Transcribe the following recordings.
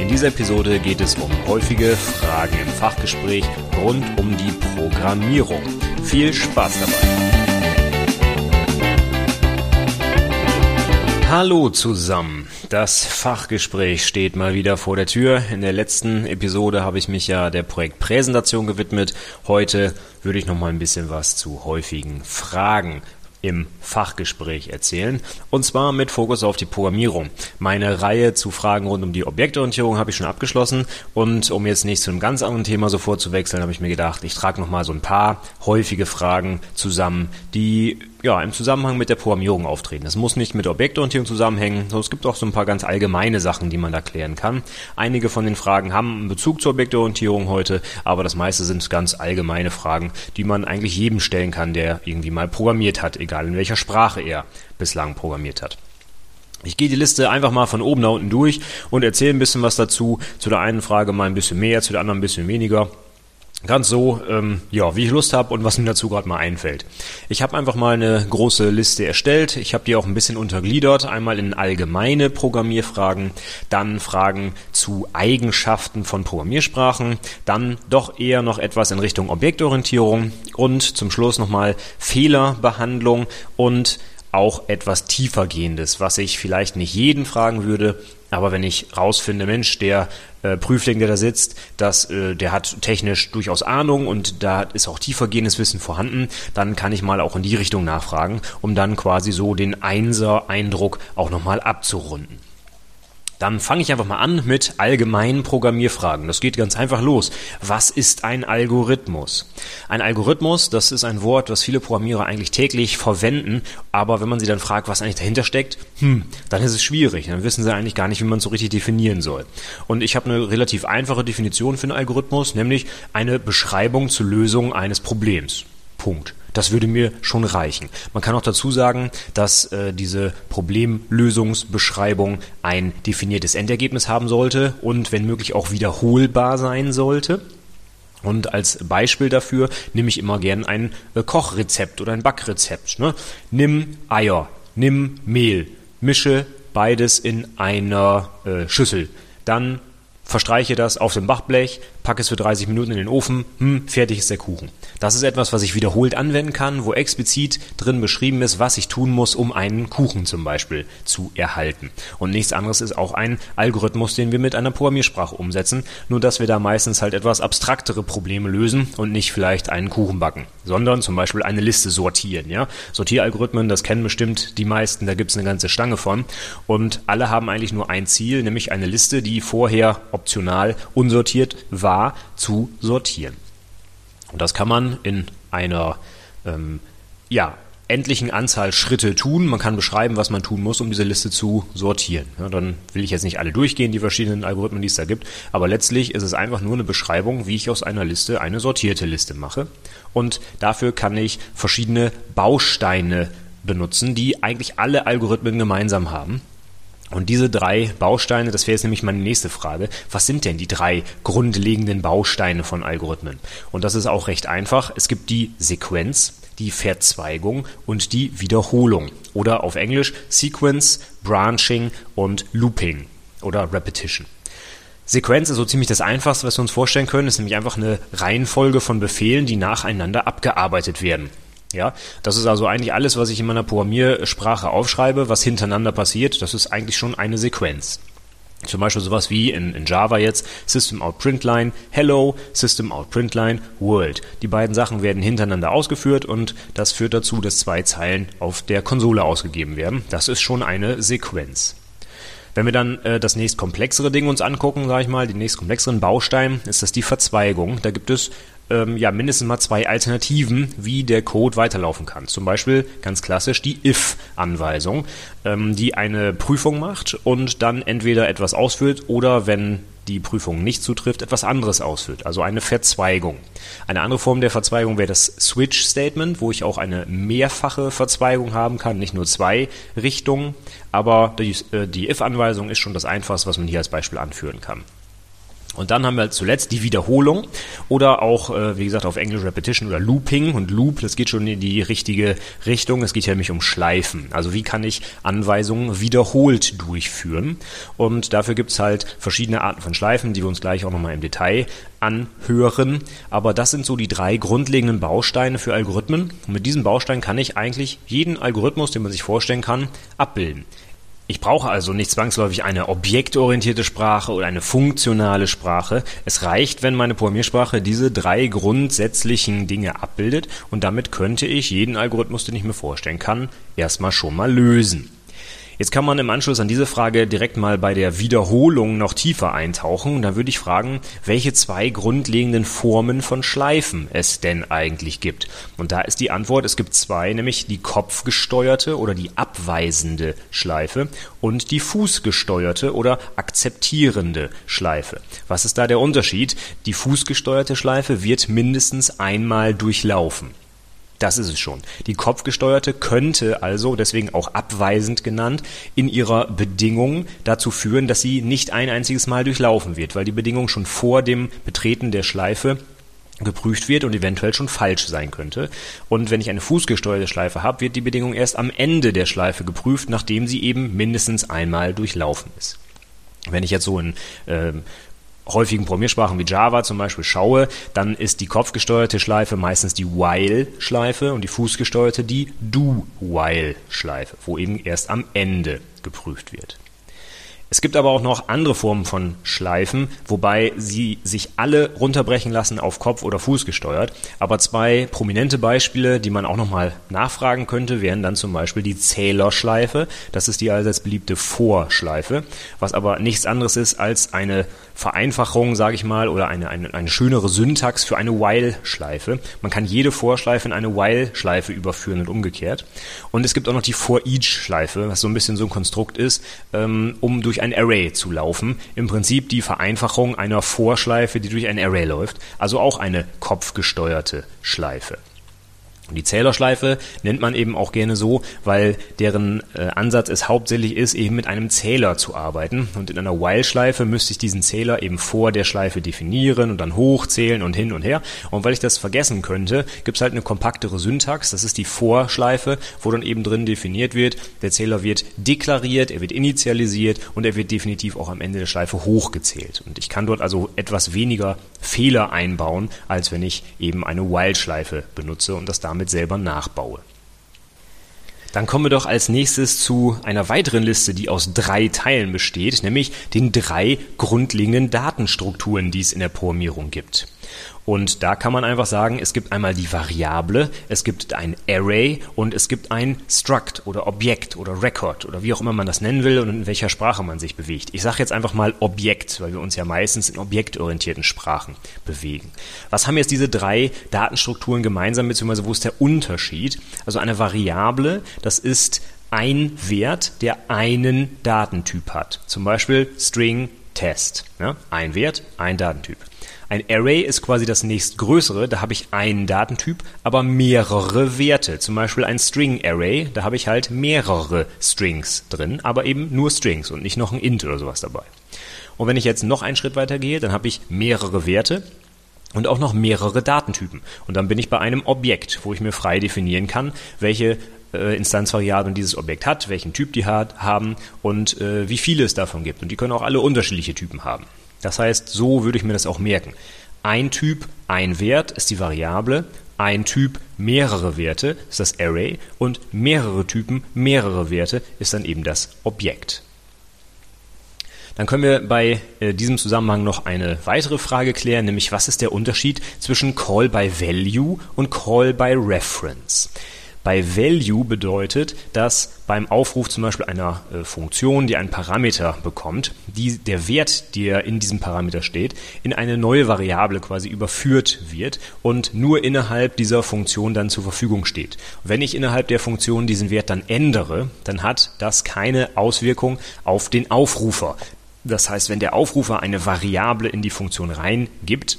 In dieser Episode geht es um häufige Fragen im Fachgespräch rund um die Programmierung. Viel Spaß dabei! Hallo zusammen. Das Fachgespräch steht mal wieder vor der Tür. In der letzten Episode habe ich mich ja der Projektpräsentation gewidmet. Heute würde ich noch mal ein bisschen was zu häufigen Fragen im Fachgespräch erzählen. Und zwar mit Fokus auf die Programmierung. Meine Reihe zu Fragen rund um die Objektorientierung habe ich schon abgeschlossen. Und um jetzt nicht zu einem ganz anderen Thema sofort zu wechseln, habe ich mir gedacht, ich trage noch mal so ein paar häufige Fragen zusammen, die ja, im Zusammenhang mit der Programmierung auftreten. Es muss nicht mit Objektorientierung zusammenhängen, sondern es gibt auch so ein paar ganz allgemeine Sachen, die man da klären kann. Einige von den Fragen haben einen Bezug zur Objektorientierung heute, aber das meiste sind ganz allgemeine Fragen, die man eigentlich jedem stellen kann, der irgendwie mal programmiert hat, egal in welcher Sprache er bislang programmiert hat. Ich gehe die Liste einfach mal von oben nach unten durch und erzähle ein bisschen was dazu. Zu der einen Frage mal ein bisschen mehr, zu der anderen ein bisschen weniger. Ganz so, ähm, ja, wie ich Lust habe und was mir dazu gerade mal einfällt. Ich habe einfach mal eine große Liste erstellt. Ich habe die auch ein bisschen untergliedert. Einmal in allgemeine Programmierfragen, dann Fragen zu Eigenschaften von Programmiersprachen, dann doch eher noch etwas in Richtung Objektorientierung und zum Schluss nochmal Fehlerbehandlung und auch etwas tiefergehendes, was ich vielleicht nicht jeden fragen würde, aber wenn ich rausfinde, Mensch, der äh, Prüfling, der da sitzt, dass äh, der hat technisch durchaus Ahnung und da ist auch tiefergehendes Wissen vorhanden, dann kann ich mal auch in die Richtung nachfragen, um dann quasi so den Einser-Eindruck auch nochmal abzurunden. Dann fange ich einfach mal an mit allgemeinen Programmierfragen. Das geht ganz einfach los. Was ist ein Algorithmus? Ein Algorithmus, das ist ein Wort, das viele Programmierer eigentlich täglich verwenden, aber wenn man sie dann fragt, was eigentlich dahinter steckt, hm, dann ist es schwierig. Dann wissen sie eigentlich gar nicht, wie man es so richtig definieren soll. Und ich habe eine relativ einfache Definition für einen Algorithmus, nämlich eine Beschreibung zur Lösung eines Problems. Punkt. Das würde mir schon reichen. Man kann auch dazu sagen, dass äh, diese Problemlösungsbeschreibung ein definiertes Endergebnis haben sollte und wenn möglich auch wiederholbar sein sollte. Und als Beispiel dafür nehme ich immer gern ein äh, Kochrezept oder ein Backrezept. Ne? Nimm Eier, nimm Mehl, mische beides in einer äh, Schüssel. Dann verstreiche das auf dem Backblech, packe es für 30 Minuten in den Ofen, hm, fertig ist der Kuchen. Das ist etwas, was ich wiederholt anwenden kann, wo explizit drin beschrieben ist, was ich tun muss, um einen Kuchen zum Beispiel zu erhalten. Und nichts anderes ist auch ein Algorithmus, den wir mit einer Programmiersprache umsetzen, nur dass wir da meistens halt etwas abstraktere Probleme lösen und nicht vielleicht einen Kuchen backen, sondern zum Beispiel eine Liste sortieren. Ja? Sortieralgorithmen, das kennen bestimmt die meisten, da gibt es eine ganze Stange von. Und alle haben eigentlich nur ein Ziel, nämlich eine Liste, die vorher optional unsortiert war, zu sortieren. Und das kann man in einer ähm, ja, endlichen Anzahl Schritte tun. Man kann beschreiben, was man tun muss, um diese Liste zu sortieren. Ja, dann will ich jetzt nicht alle durchgehen, die verschiedenen Algorithmen, die es da gibt, aber letztlich ist es einfach nur eine Beschreibung, wie ich aus einer Liste eine sortierte Liste mache. Und dafür kann ich verschiedene Bausteine benutzen, die eigentlich alle Algorithmen gemeinsam haben. Und diese drei Bausteine, das wäre jetzt nämlich meine nächste Frage, was sind denn die drei grundlegenden Bausteine von Algorithmen? Und das ist auch recht einfach. Es gibt die Sequenz, die Verzweigung und die Wiederholung. Oder auf Englisch Sequence, Branching und Looping oder Repetition. Sequenz ist so ziemlich das Einfachste, was wir uns vorstellen können. Es ist nämlich einfach eine Reihenfolge von Befehlen, die nacheinander abgearbeitet werden. Ja, das ist also eigentlich alles, was ich in meiner Programmiersprache aufschreibe, was hintereinander passiert. Das ist eigentlich schon eine Sequenz. Zum Beispiel sowas wie in, in Java jetzt System Out Printline Hello, System Out Printline World. Die beiden Sachen werden hintereinander ausgeführt und das führt dazu, dass zwei Zeilen auf der Konsole ausgegeben werden. Das ist schon eine Sequenz. Wenn wir dann äh, das nächst komplexere Ding uns angucken, sage ich mal, den nächst komplexeren Baustein, ist das die Verzweigung. Da gibt es ähm, ja mindestens mal zwei Alternativen, wie der Code weiterlaufen kann. Zum Beispiel ganz klassisch die if-Anweisung, ähm, die eine Prüfung macht und dann entweder etwas ausführt oder wenn die Prüfung nicht zutrifft, etwas anderes ausführt, also eine Verzweigung. Eine andere Form der Verzweigung wäre das Switch Statement, wo ich auch eine mehrfache Verzweigung haben kann, nicht nur zwei Richtungen, aber die, äh, die if-Anweisung ist schon das Einfachste, was man hier als Beispiel anführen kann. Und dann haben wir zuletzt die Wiederholung oder auch, äh, wie gesagt, auf Englisch Repetition oder Looping. Und Loop, das geht schon in die richtige Richtung. Es geht ja nämlich um Schleifen. Also wie kann ich Anweisungen wiederholt durchführen? Und dafür gibt's halt verschiedene Arten von Schleifen, die wir uns gleich auch nochmal im Detail anhören. Aber das sind so die drei grundlegenden Bausteine für Algorithmen. Und mit diesen Bausteinen kann ich eigentlich jeden Algorithmus, den man sich vorstellen kann, abbilden. Ich brauche also nicht zwangsläufig eine objektorientierte Sprache oder eine funktionale Sprache. Es reicht, wenn meine Programmiersprache diese drei grundsätzlichen Dinge abbildet und damit könnte ich jeden Algorithmus, den ich mir vorstellen kann, erstmal schon mal lösen. Jetzt kann man im Anschluss an diese Frage direkt mal bei der Wiederholung noch tiefer eintauchen. Da würde ich fragen, welche zwei grundlegenden Formen von Schleifen es denn eigentlich gibt. Und da ist die Antwort, es gibt zwei, nämlich die kopfgesteuerte oder die abweisende Schleife und die fußgesteuerte oder akzeptierende Schleife. Was ist da der Unterschied? Die fußgesteuerte Schleife wird mindestens einmal durchlaufen. Das ist es schon. Die kopfgesteuerte könnte also, deswegen auch abweisend genannt, in ihrer Bedingung dazu führen, dass sie nicht ein einziges Mal durchlaufen wird, weil die Bedingung schon vor dem Betreten der Schleife geprüft wird und eventuell schon falsch sein könnte. Und wenn ich eine fußgesteuerte Schleife habe, wird die Bedingung erst am Ende der Schleife geprüft, nachdem sie eben mindestens einmal durchlaufen ist. Wenn ich jetzt so in äh, häufigen Programmiersprachen wie Java zum Beispiel schaue, dann ist die kopfgesteuerte Schleife meistens die While-Schleife und die fußgesteuerte die Do-While-Schleife, wo eben erst am Ende geprüft wird. Es gibt aber auch noch andere Formen von Schleifen, wobei sie sich alle runterbrechen lassen auf Kopf- oder Fuß gesteuert. Aber zwei prominente Beispiele, die man auch nochmal nachfragen könnte, wären dann zum Beispiel die Zählerschleife. Das ist die allseits beliebte Vorschleife, was aber nichts anderes ist als eine Vereinfachung, sage ich mal, oder eine, eine, eine schönere Syntax für eine While-Schleife. Man kann jede Vorschleife in eine While-Schleife überführen und umgekehrt. Und es gibt auch noch die For-Each-Schleife, was so ein bisschen so ein Konstrukt ist, ähm, um durch ein Array zu laufen. Im Prinzip die Vereinfachung einer Vorschleife, die durch ein Array läuft. Also auch eine kopfgesteuerte Schleife. Die Zählerschleife nennt man eben auch gerne so, weil deren äh, Ansatz es hauptsächlich ist, eben mit einem Zähler zu arbeiten. Und in einer While-Schleife müsste ich diesen Zähler eben vor der Schleife definieren und dann hochzählen und hin und her. Und weil ich das vergessen könnte, gibt es halt eine kompaktere Syntax. Das ist die Vorschleife, wo dann eben drin definiert wird, der Zähler wird deklariert, er wird initialisiert und er wird definitiv auch am Ende der Schleife hochgezählt. Und ich kann dort also etwas weniger Fehler einbauen, als wenn ich eben eine While-Schleife benutze und das damit damit selber nachbaue. Dann kommen wir doch als nächstes zu einer weiteren Liste, die aus drei Teilen besteht, nämlich den drei grundlegenden Datenstrukturen, die es in der Programmierung gibt. Und da kann man einfach sagen, es gibt einmal die Variable, es gibt ein Array und es gibt ein Struct oder Objekt oder Record oder wie auch immer man das nennen will und in welcher Sprache man sich bewegt. Ich sage jetzt einfach mal Objekt, weil wir uns ja meistens in objektorientierten Sprachen bewegen. Was haben jetzt diese drei Datenstrukturen gemeinsam, beziehungsweise wo ist der Unterschied? Also eine Variable, das ist ein Wert, der einen Datentyp hat. Zum Beispiel String Test. Ja? Ein Wert, ein Datentyp. Ein Array ist quasi das nächstgrößere, da habe ich einen Datentyp, aber mehrere Werte. Zum Beispiel ein String Array, da habe ich halt mehrere Strings drin, aber eben nur Strings und nicht noch ein Int oder sowas dabei. Und wenn ich jetzt noch einen Schritt weiter gehe, dann habe ich mehrere Werte und auch noch mehrere Datentypen. Und dann bin ich bei einem Objekt, wo ich mir frei definieren kann, welche äh, Instanzvariablen dieses Objekt hat, welchen Typ die hat, haben und äh, wie viele es davon gibt. Und die können auch alle unterschiedliche Typen haben. Das heißt, so würde ich mir das auch merken. Ein Typ, ein Wert ist die Variable, ein Typ, mehrere Werte ist das Array und mehrere Typen, mehrere Werte ist dann eben das Objekt. Dann können wir bei äh, diesem Zusammenhang noch eine weitere Frage klären, nämlich was ist der Unterschied zwischen Call by Value und Call by Reference? Bei Value bedeutet, dass beim Aufruf zum Beispiel einer äh, Funktion, die einen Parameter bekommt, die, der Wert, der in diesem Parameter steht, in eine neue Variable quasi überführt wird und nur innerhalb dieser Funktion dann zur Verfügung steht. Wenn ich innerhalb der Funktion diesen Wert dann ändere, dann hat das keine Auswirkung auf den Aufrufer. Das heißt, wenn der Aufrufer eine Variable in die Funktion reingibt,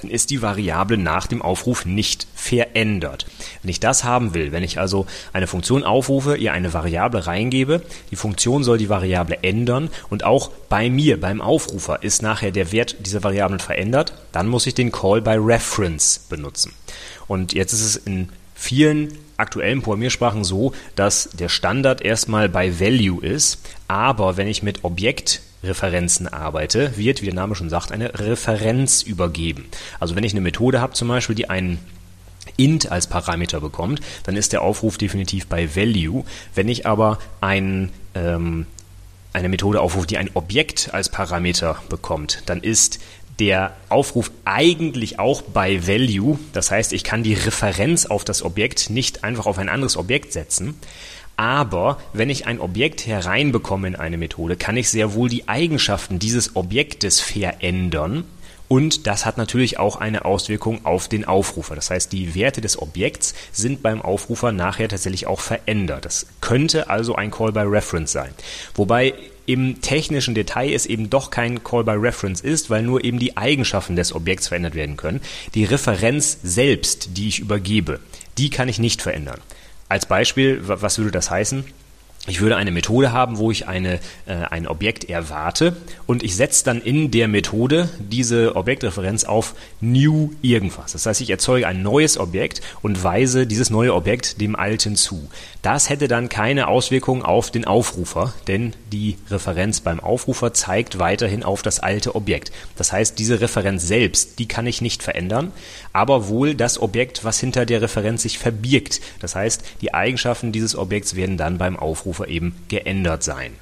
dann ist die Variable nach dem Aufruf nicht verändert. Wenn ich das haben will, wenn ich also eine Funktion aufrufe, ihr eine Variable reingebe, die Funktion soll die Variable ändern und auch bei mir, beim Aufrufer, ist nachher der Wert dieser Variablen verändert, dann muss ich den Call by Reference benutzen. Und jetzt ist es in vielen aktuellen Programmiersprachen so, dass der Standard erstmal bei Value ist, aber wenn ich mit Objekt Referenzen arbeite, wird, wie der Name schon sagt, eine Referenz übergeben. Also wenn ich eine Methode habe zum Beispiel, die einen int als Parameter bekommt, dann ist der Aufruf definitiv bei Value. Wenn ich aber ein, ähm, eine Methode aufrufe, die ein Objekt als Parameter bekommt, dann ist der Aufruf eigentlich auch bei Value. Das heißt, ich kann die Referenz auf das Objekt nicht einfach auf ein anderes Objekt setzen. Aber wenn ich ein Objekt hereinbekomme in eine Methode, kann ich sehr wohl die Eigenschaften dieses Objektes verändern. Und das hat natürlich auch eine Auswirkung auf den Aufrufer. Das heißt, die Werte des Objekts sind beim Aufrufer nachher tatsächlich auch verändert. Das könnte also ein Call by Reference sein. Wobei im technischen Detail es eben doch kein Call by Reference ist, weil nur eben die Eigenschaften des Objekts verändert werden können. Die Referenz selbst, die ich übergebe, die kann ich nicht verändern. Als Beispiel, was würde das heißen? Ich würde eine Methode haben, wo ich eine, äh, ein Objekt erwarte und ich setze dann in der Methode diese Objektreferenz auf new irgendwas. Das heißt, ich erzeuge ein neues Objekt und weise dieses neue Objekt dem alten zu. Das hätte dann keine Auswirkung auf den Aufrufer, denn die Referenz beim Aufrufer zeigt weiterhin auf das alte Objekt. Das heißt, diese Referenz selbst, die kann ich nicht verändern, aber wohl das Objekt, was hinter der Referenz sich verbirgt. Das heißt, die Eigenschaften dieses Objekts werden dann beim Aufrufer eben geändert sein.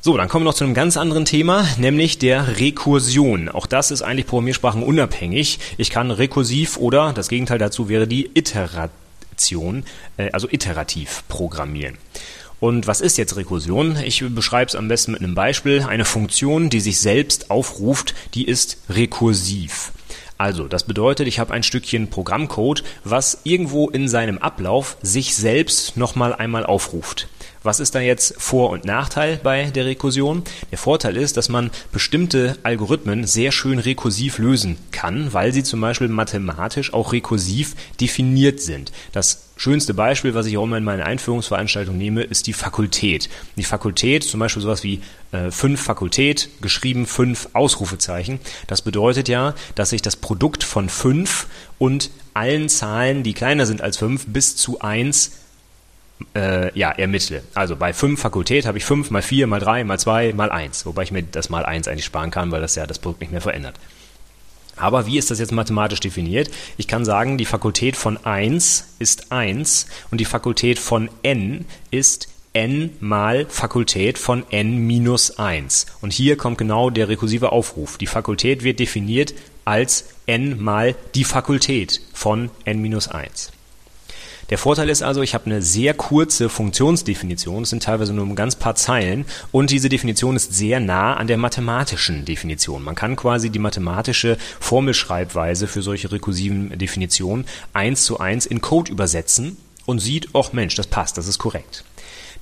So, dann kommen wir noch zu einem ganz anderen Thema, nämlich der Rekursion. Auch das ist eigentlich Programmiersprachen unabhängig. Ich kann rekursiv oder das Gegenteil dazu wäre die Iteration, äh, also iterativ programmieren. Und was ist jetzt Rekursion? Ich beschreibe es am besten mit einem Beispiel. Eine Funktion, die sich selbst aufruft, die ist rekursiv. Also, das bedeutet, ich habe ein Stückchen Programmcode, was irgendwo in seinem Ablauf sich selbst nochmal einmal aufruft. Was ist da jetzt Vor- und Nachteil bei der Rekursion? Der Vorteil ist, dass man bestimmte Algorithmen sehr schön rekursiv lösen kann, weil sie zum Beispiel mathematisch auch rekursiv definiert sind. Das schönste Beispiel, was ich auch immer in meinen Einführungsveranstaltungen nehme, ist die Fakultät. Die Fakultät, zum Beispiel sowas wie äh, fünf Fakultät, geschrieben fünf Ausrufezeichen. Das bedeutet ja, dass ich das Produkt von fünf und allen Zahlen, die kleiner sind als fünf, bis zu eins äh, ja, ermittle. Also bei fünf Fakultät habe ich fünf mal vier mal drei mal zwei mal eins, wobei ich mir das mal eins eigentlich sparen kann, weil das ja das Produkt nicht mehr verändert. Aber wie ist das jetzt mathematisch definiert? Ich kann sagen, die Fakultät von 1 ist 1 und die Fakultät von n ist n mal Fakultät von n minus 1. Und hier kommt genau der rekursive Aufruf. Die Fakultät wird definiert als n mal die Fakultät von n minus 1. Der Vorteil ist also, ich habe eine sehr kurze Funktionsdefinition, es sind teilweise nur ein ganz paar Zeilen und diese Definition ist sehr nah an der mathematischen Definition. Man kann quasi die mathematische Formelschreibweise für solche rekursiven Definitionen eins zu eins in Code übersetzen und sieht, ach Mensch, das passt, das ist korrekt.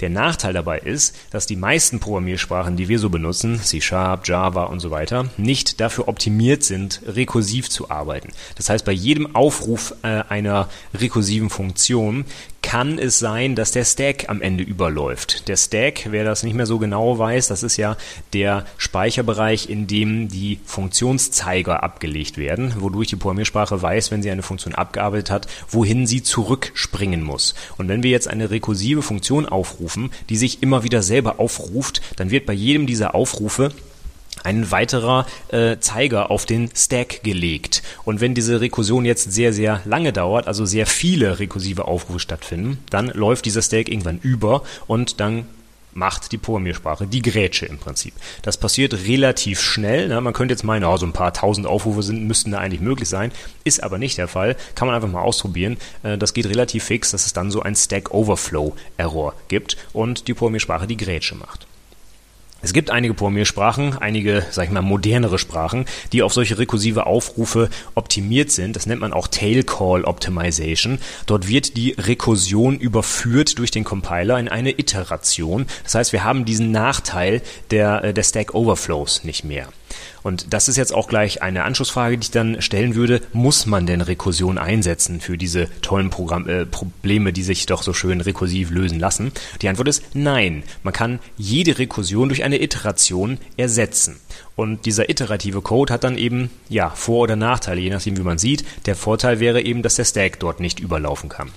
Der Nachteil dabei ist, dass die meisten Programmiersprachen, die wir so benutzen, C Sharp, Java und so weiter, nicht dafür optimiert sind, rekursiv zu arbeiten. Das heißt, bei jedem Aufruf äh, einer rekursiven Funktion kann es sein, dass der Stack am Ende überläuft. Der Stack, wer das nicht mehr so genau weiß, das ist ja der Speicherbereich, in dem die Funktionszeiger abgelegt werden, wodurch die Programmiersprache weiß, wenn sie eine Funktion abgearbeitet hat, wohin sie zurückspringen muss. Und wenn wir jetzt eine rekursive Funktion aufrufen, die sich immer wieder selber aufruft, dann wird bei jedem dieser Aufrufe ein weiterer äh, Zeiger auf den Stack gelegt. Und wenn diese Rekursion jetzt sehr, sehr lange dauert, also sehr viele rekursive Aufrufe stattfinden, dann läuft dieser Stack irgendwann über und dann macht die Programmiersprache die Grätsche im Prinzip. Das passiert relativ schnell. Ne? Man könnte jetzt meinen, oh, so ein paar tausend Aufrufe sind, müssten da eigentlich möglich sein. Ist aber nicht der Fall. Kann man einfach mal ausprobieren. Äh, das geht relativ fix, dass es dann so ein Stack Overflow Error gibt und die Programmiersprache die Grätsche macht. Es gibt einige Programmiersprachen, einige, sag ich mal, modernere Sprachen, die auf solche rekursive Aufrufe optimiert sind. Das nennt man auch Tail Call Optimization. Dort wird die Rekursion überführt durch den Compiler in eine Iteration. Das heißt, wir haben diesen Nachteil der, äh, der Stack Overflows nicht mehr. Und das ist jetzt auch gleich eine Anschlussfrage, die ich dann stellen würde. Muss man denn Rekursion einsetzen für diese tollen Programm äh, Probleme, die sich doch so schön rekursiv lösen lassen? Die Antwort ist nein. Man kann jede Rekursion durch eine Iteration ersetzen. Und dieser iterative Code hat dann eben, ja, Vor- oder Nachteile, je nachdem, wie man sieht. Der Vorteil wäre eben, dass der Stack dort nicht überlaufen kann.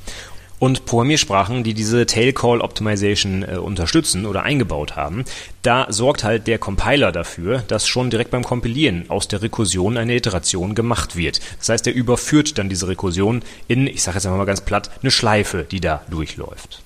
Und Programmiersprachen, die diese Tail Call Optimization äh, unterstützen oder eingebaut haben, da sorgt halt der Compiler dafür, dass schon direkt beim Kompilieren aus der Rekursion eine Iteration gemacht wird. Das heißt, er überführt dann diese Rekursion in, ich sage jetzt einfach mal ganz platt, eine Schleife, die da durchläuft.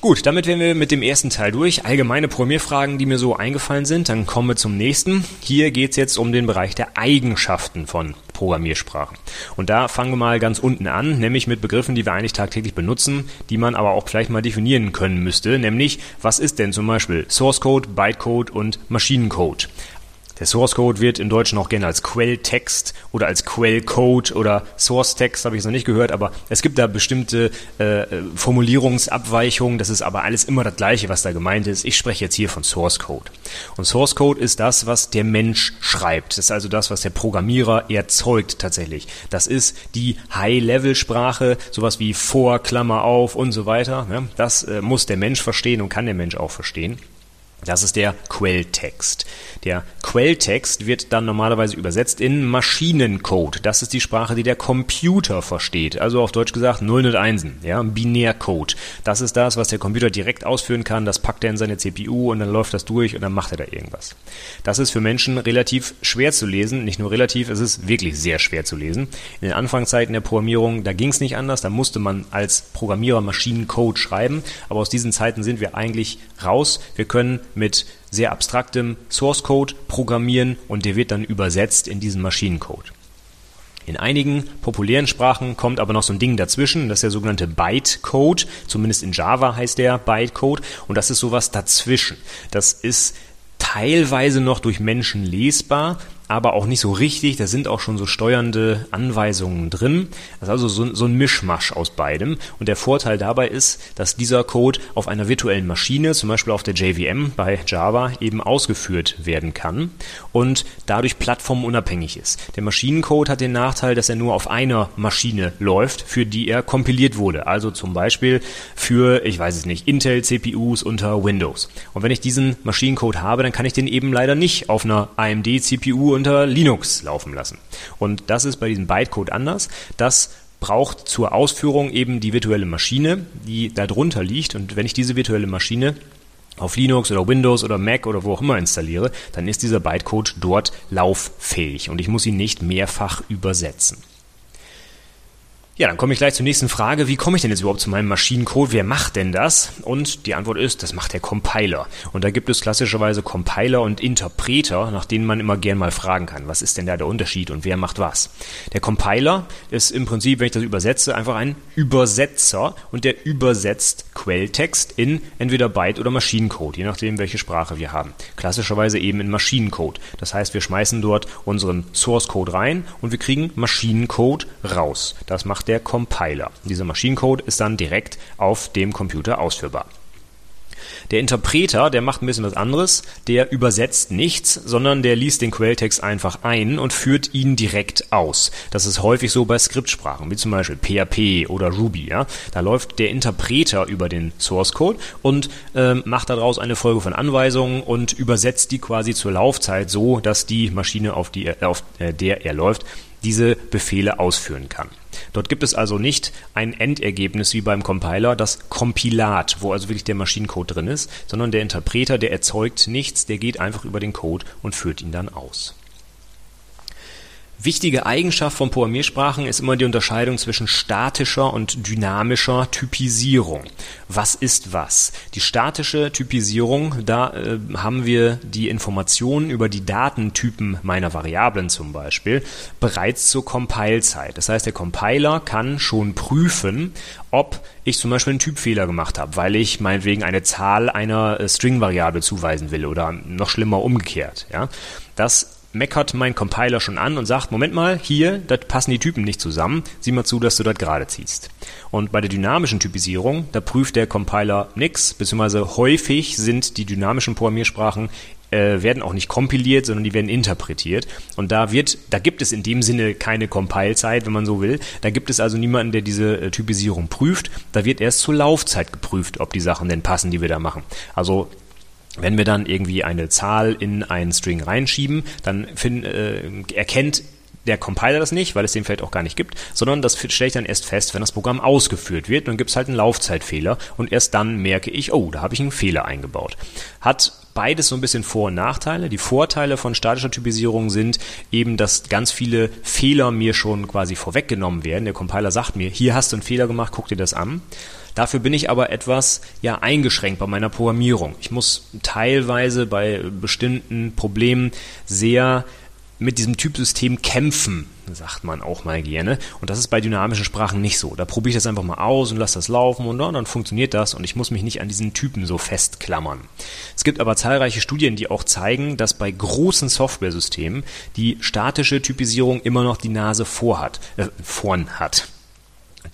Gut, damit wären wir mit dem ersten Teil durch. Allgemeine Programmierfragen, die mir so eingefallen sind. Dann kommen wir zum nächsten. Hier geht es jetzt um den Bereich der Eigenschaften von Programmiersprachen. Und da fangen wir mal ganz unten an, nämlich mit Begriffen, die wir eigentlich tagtäglich benutzen, die man aber auch vielleicht mal definieren können müsste. Nämlich, was ist denn zum Beispiel Source Code, Bytecode und Maschinencode? Der Source Code wird im Deutschen auch gerne als Quelltext oder als Quellcode oder Source Text, habe ich noch nicht gehört, aber es gibt da bestimmte äh, Formulierungsabweichungen. Das ist aber alles immer das Gleiche, was da gemeint ist. Ich spreche jetzt hier von Source Code. Und Source Code ist das, was der Mensch schreibt. Das ist also das, was der Programmierer erzeugt tatsächlich. Das ist die High-Level-Sprache, sowas wie vor, Klammer auf und so weiter. Das äh, muss der Mensch verstehen und kann der Mensch auch verstehen. Das ist der Quelltext. Der Quelltext wird dann normalerweise übersetzt in Maschinencode. Das ist die Sprache, die der Computer versteht. Also auf Deutsch gesagt Nullen und Einsen, ja, Binärcode. Das ist das, was der Computer direkt ausführen kann. Das packt er in seine CPU und dann läuft das durch und dann macht er da irgendwas. Das ist für Menschen relativ schwer zu lesen. Nicht nur relativ, es ist wirklich sehr schwer zu lesen. In den Anfangszeiten der Programmierung, da ging es nicht anders. Da musste man als Programmierer Maschinencode schreiben. Aber aus diesen Zeiten sind wir eigentlich raus. Wir können mit sehr abstraktem Source Code programmieren und der wird dann übersetzt in diesen Maschinencode. In einigen populären Sprachen kommt aber noch so ein Ding dazwischen, das ist der sogenannte Bytecode, zumindest in Java heißt der Bytecode und das ist sowas dazwischen. Das ist teilweise noch durch Menschen lesbar, aber auch nicht so richtig. Da sind auch schon so steuernde Anweisungen drin. Das ist also so, so, ein Mischmasch aus beidem. Und der Vorteil dabei ist, dass dieser Code auf einer virtuellen Maschine, zum Beispiel auf der JVM bei Java, eben ausgeführt werden kann und dadurch plattformunabhängig ist. Der Maschinencode hat den Nachteil, dass er nur auf einer Maschine läuft, für die er kompiliert wurde. Also zum Beispiel für, ich weiß es nicht, Intel CPUs unter Windows. Und wenn ich diesen Maschinencode habe, dann kann ich den eben leider nicht auf einer AMD CPU unter Linux laufen lassen. Und das ist bei diesem Bytecode anders. Das braucht zur Ausführung eben die virtuelle Maschine, die darunter liegt. Und wenn ich diese virtuelle Maschine auf Linux oder Windows oder Mac oder wo auch immer installiere, dann ist dieser Bytecode dort lauffähig und ich muss ihn nicht mehrfach übersetzen. Ja, dann komme ich gleich zur nächsten Frage. Wie komme ich denn jetzt überhaupt zu meinem Maschinencode? Wer macht denn das? Und die Antwort ist, das macht der Compiler. Und da gibt es klassischerweise Compiler und Interpreter, nach denen man immer gern mal fragen kann, was ist denn da der Unterschied und wer macht was? Der Compiler ist im Prinzip, wenn ich das übersetze, einfach ein Übersetzer und der übersetzt Quelltext in entweder Byte oder Maschinencode, je nachdem, welche Sprache wir haben. Klassischerweise eben in Maschinencode. Das heißt, wir schmeißen dort unseren Source Code rein und wir kriegen Maschinencode raus. Das macht der Compiler. Dieser Maschinencode ist dann direkt auf dem Computer ausführbar. Der Interpreter, der macht ein bisschen was anderes. Der übersetzt nichts, sondern der liest den Quelltext einfach ein und führt ihn direkt aus. Das ist häufig so bei Skriptsprachen, wie zum Beispiel PHP oder Ruby. Ja? Da läuft der Interpreter über den Source Code und äh, macht daraus eine Folge von Anweisungen und übersetzt die quasi zur Laufzeit so, dass die Maschine, auf, die er, auf äh, der er läuft, diese Befehle ausführen kann. Dort gibt es also nicht ein Endergebnis wie beim Compiler, das Kompilat, wo also wirklich der Maschinencode drin ist, sondern der Interpreter, der erzeugt nichts, der geht einfach über den Code und führt ihn dann aus. Wichtige Eigenschaft von Programmiersprachen ist immer die Unterscheidung zwischen statischer und dynamischer Typisierung. Was ist was? Die statische Typisierung, da äh, haben wir die Informationen über die Datentypen meiner Variablen zum Beispiel bereits zur Compile-Zeit. Das heißt, der Compiler kann schon prüfen, ob ich zum Beispiel einen Typfehler gemacht habe, weil ich meinetwegen eine Zahl einer äh, String-Variable zuweisen will oder noch schlimmer umgekehrt. Ja? Das meckert mein Compiler schon an und sagt, Moment mal, hier, das passen die Typen nicht zusammen, sieh mal zu, dass du das gerade ziehst. Und bei der dynamischen Typisierung, da prüft der Compiler nichts, beziehungsweise häufig sind die dynamischen Programmiersprachen äh, werden auch nicht kompiliert, sondern die werden interpretiert. Und da wird, da gibt es in dem Sinne keine Compile-Zeit, wenn man so will. Da gibt es also niemanden, der diese äh, Typisierung prüft. Da wird erst zur Laufzeit geprüft, ob die Sachen denn passen, die wir da machen. Also wenn wir dann irgendwie eine Zahl in einen String reinschieben, dann find, äh, erkennt der Compiler das nicht, weil es den vielleicht auch gar nicht gibt, sondern das stelle ich dann erst fest, wenn das Programm ausgeführt wird. Dann gibt es halt einen Laufzeitfehler und erst dann merke ich, oh, da habe ich einen Fehler eingebaut. Hat beides so ein bisschen Vor- und Nachteile. Die Vorteile von statischer Typisierung sind eben, dass ganz viele Fehler mir schon quasi vorweggenommen werden. Der Compiler sagt mir, hier hast du einen Fehler gemacht, guck dir das an. Dafür bin ich aber etwas ja eingeschränkt bei meiner Programmierung. Ich muss teilweise bei bestimmten Problemen sehr mit diesem Typsystem kämpfen, sagt man auch mal gerne. Und das ist bei dynamischen Sprachen nicht so. Da probiere ich das einfach mal aus und lasse das laufen und dann funktioniert das und ich muss mich nicht an diesen Typen so festklammern. Es gibt aber zahlreiche Studien, die auch zeigen, dass bei großen Softwaresystemen die statische Typisierung immer noch die Nase vorhat, äh, vorn hat.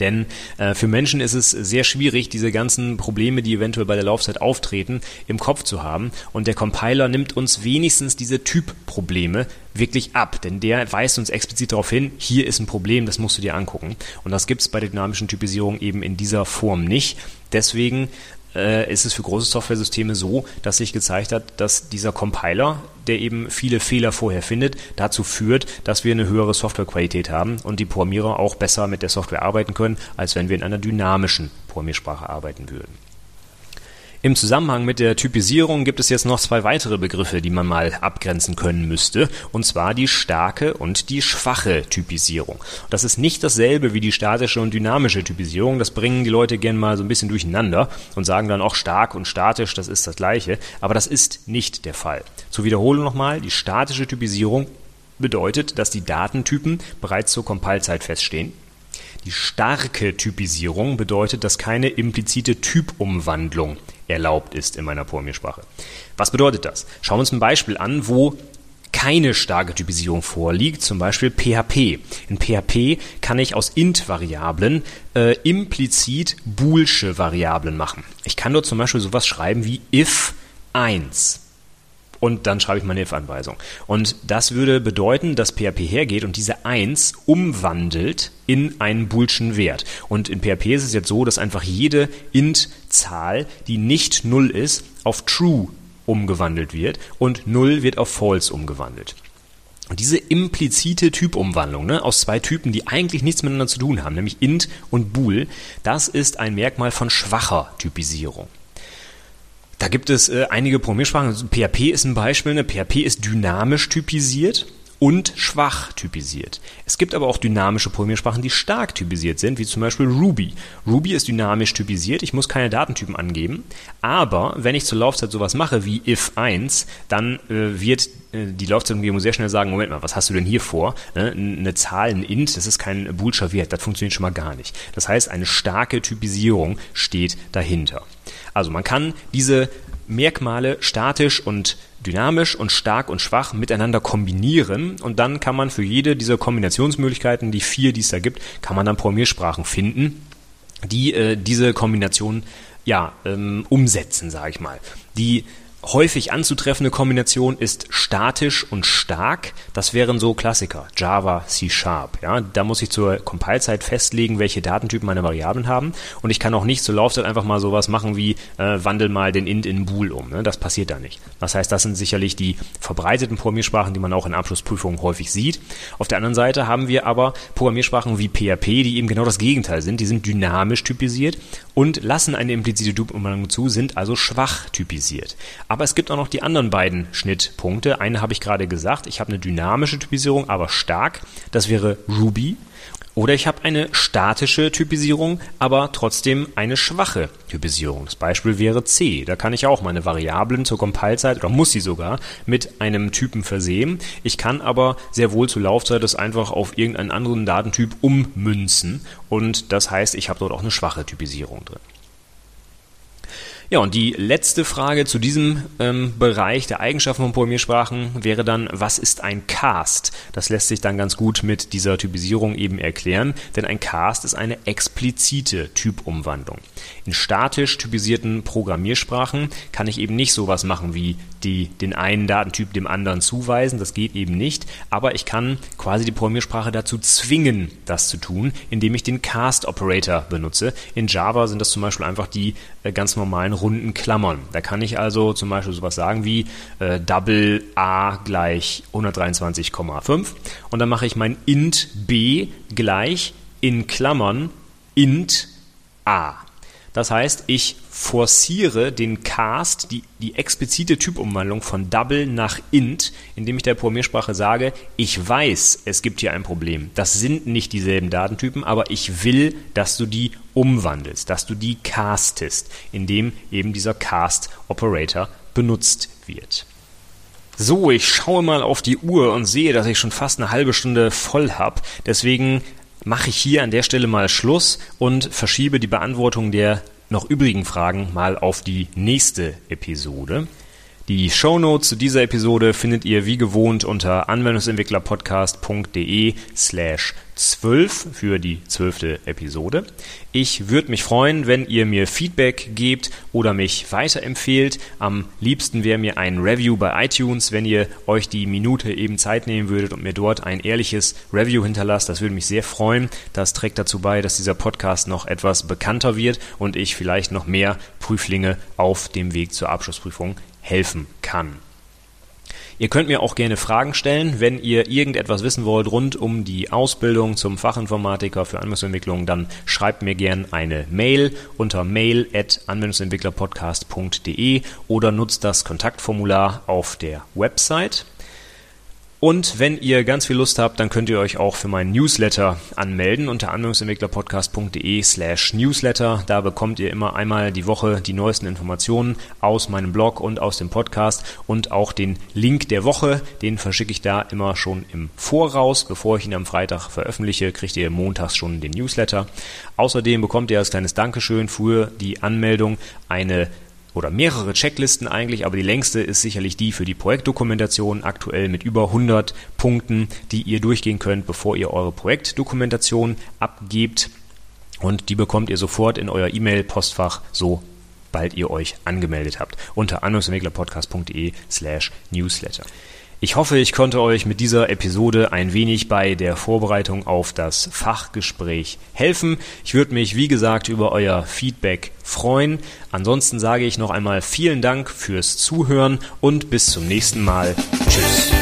Denn äh, für Menschen ist es sehr schwierig, diese ganzen Probleme, die eventuell bei der Laufzeit auftreten, im Kopf zu haben. Und der Compiler nimmt uns wenigstens diese Typprobleme wirklich ab. Denn der weist uns explizit darauf hin, hier ist ein Problem, das musst du dir angucken. Und das gibt es bei der dynamischen Typisierung eben in dieser Form nicht. Deswegen äh, ist es für große Softwaresysteme so, dass sich gezeigt hat, dass dieser Compiler, der eben viele Fehler vorher findet, dazu führt, dass wir eine höhere Softwarequalität haben und die Programmierer auch besser mit der Software arbeiten können, als wenn wir in einer dynamischen Programmiersprache arbeiten würden. Im Zusammenhang mit der Typisierung gibt es jetzt noch zwei weitere Begriffe, die man mal abgrenzen können müsste, und zwar die starke und die schwache Typisierung. Das ist nicht dasselbe wie die statische und dynamische Typisierung, das bringen die Leute gern mal so ein bisschen durcheinander und sagen dann auch stark und statisch, das ist das gleiche, aber das ist nicht der Fall. Zur Wiederholung nochmal, die statische Typisierung bedeutet, dass die Datentypen bereits zur Compile-Zeit feststehen. Die starke Typisierung bedeutet, dass keine implizite Typumwandlung erlaubt ist in meiner Programmiersprache. Was bedeutet das? Schauen wir uns ein Beispiel an, wo keine starke Typisierung vorliegt, zum Beispiel PHP. In PHP kann ich aus int-Variablen äh, implizit boolsche Variablen machen. Ich kann dort zum Beispiel sowas schreiben wie if 1 und dann schreibe ich meine if-Anweisung. Und das würde bedeuten, dass PHP hergeht und diese 1 umwandelt in einen boolschen Wert. Und in PHP ist es jetzt so, dass einfach jede int-Zahl, die nicht 0 ist, auf true umgewandelt wird und 0 wird auf false umgewandelt. Und diese implizite Typumwandlung ne, aus zwei Typen, die eigentlich nichts miteinander zu tun haben, nämlich int und bool, das ist ein Merkmal von schwacher Typisierung. Da gibt es äh, einige Programmiersprachen. PHP ist ein Beispiel. Ne? PHP ist dynamisch typisiert und schwach typisiert. Es gibt aber auch dynamische Programmiersprachen, die stark typisiert sind, wie zum Beispiel Ruby. Ruby ist dynamisch typisiert, ich muss keine Datentypen angeben, aber wenn ich zur Laufzeit sowas mache wie if 1, dann äh, wird äh, die Laufzeitumgebung sehr schnell sagen, Moment mal, was hast du denn hier vor? Ne? Eine Zahl, ein int, das ist kein boolscher Wert, das funktioniert schon mal gar nicht. Das heißt, eine starke Typisierung steht dahinter. Also man kann diese Merkmale statisch und dynamisch und stark und schwach miteinander kombinieren und dann kann man für jede dieser Kombinationsmöglichkeiten, die vier, die es da gibt, kann man dann Programmiersprachen finden, die äh, diese Kombination ja ähm, umsetzen, sage ich mal. Die häufig anzutreffende Kombination ist statisch und stark. Das wären so Klassiker. Java, C Sharp. Ja, da muss ich zur Compile-Zeit festlegen, welche Datentypen meine Variablen haben. Und ich kann auch nicht zur Laufzeit einfach mal sowas machen wie äh, wandel mal den int in bool um. Ne? Das passiert da nicht. Das heißt, das sind sicherlich die verbreiteten Programmiersprachen, die man auch in Abschlussprüfungen häufig sieht. Auf der anderen Seite haben wir aber Programmiersprachen wie PHP, die eben genau das Gegenteil sind. Die sind dynamisch typisiert und lassen eine implizite Typumwandlung zu, sind also schwach typisiert. Es gibt auch noch die anderen beiden Schnittpunkte. Eine habe ich gerade gesagt, ich habe eine dynamische Typisierung, aber stark. Das wäre Ruby. Oder ich habe eine statische Typisierung, aber trotzdem eine schwache Typisierung. Das Beispiel wäre C. Da kann ich auch meine Variablen zur Compile-Zeit oder muss sie sogar mit einem Typen versehen. Ich kann aber sehr wohl zur Laufzeit das einfach auf irgendeinen anderen Datentyp ummünzen und das heißt, ich habe dort auch eine schwache Typisierung drin. Ja, und die letzte Frage zu diesem ähm, Bereich der Eigenschaften von Programmiersprachen wäre dann, was ist ein Cast? Das lässt sich dann ganz gut mit dieser Typisierung eben erklären, denn ein Cast ist eine explizite Typumwandlung. In statisch typisierten Programmiersprachen kann ich eben nicht sowas machen wie die, den einen Datentyp dem anderen zuweisen, das geht eben nicht, aber ich kann quasi die Programmiersprache dazu zwingen, das zu tun, indem ich den Cast Operator benutze. In Java sind das zum Beispiel einfach die ganz normalen runden Klammern. Da kann ich also zum Beispiel sowas sagen wie äh, Double A gleich 123,5 und dann mache ich mein int b gleich in Klammern int a. Das heißt, ich forciere den Cast, die, die explizite Typumwandlung von Double nach Int, indem ich der Programmiersprache sage, ich weiß, es gibt hier ein Problem. Das sind nicht dieselben Datentypen, aber ich will, dass du die umwandelst, dass du die castest, indem eben dieser Cast-Operator benutzt wird. So, ich schaue mal auf die Uhr und sehe, dass ich schon fast eine halbe Stunde voll habe. Deswegen mache ich hier an der Stelle mal Schluss und verschiebe die Beantwortung der noch übrigen Fragen mal auf die nächste Episode. Die Shownotes zu dieser Episode findet ihr wie gewohnt unter anwendungsentwicklerpodcast.de slash 12 für die zwölfte Episode. Ich würde mich freuen, wenn ihr mir Feedback gebt oder mich weiterempfehlt. Am liebsten wäre mir ein Review bei iTunes, wenn ihr euch die Minute eben Zeit nehmen würdet und mir dort ein ehrliches Review hinterlasst. Das würde mich sehr freuen. Das trägt dazu bei, dass dieser Podcast noch etwas bekannter wird und ich vielleicht noch mehr Prüflinge auf dem Weg zur Abschlussprüfung helfen kann. Ihr könnt mir auch gerne Fragen stellen, wenn ihr irgendetwas wissen wollt rund um die Ausbildung zum Fachinformatiker für Anwendungsentwicklung, dann schreibt mir gerne eine Mail unter mail@anwendungsentwicklerpodcast.de oder nutzt das Kontaktformular auf der Website. Und wenn ihr ganz viel Lust habt, dann könnt ihr euch auch für meinen Newsletter anmelden unter anwendungsentwicklerpodcast.de slash newsletter. Da bekommt ihr immer einmal die Woche die neuesten Informationen aus meinem Blog und aus dem Podcast und auch den Link der Woche. Den verschicke ich da immer schon im Voraus. Bevor ich ihn am Freitag veröffentliche, kriegt ihr montags schon den Newsletter. Außerdem bekommt ihr als kleines Dankeschön für die Anmeldung eine oder mehrere Checklisten eigentlich, aber die längste ist sicherlich die für die Projektdokumentation, aktuell mit über 100 Punkten, die ihr durchgehen könnt, bevor ihr eure Projektdokumentation abgebt. Und die bekommt ihr sofort in euer E-Mail-Postfach, sobald ihr euch angemeldet habt, unter anwendungsentwicklerpodcast.de slash newsletter. Ich hoffe, ich konnte euch mit dieser Episode ein wenig bei der Vorbereitung auf das Fachgespräch helfen. Ich würde mich, wie gesagt, über euer Feedback freuen. Ansonsten sage ich noch einmal vielen Dank fürs Zuhören und bis zum nächsten Mal. Tschüss.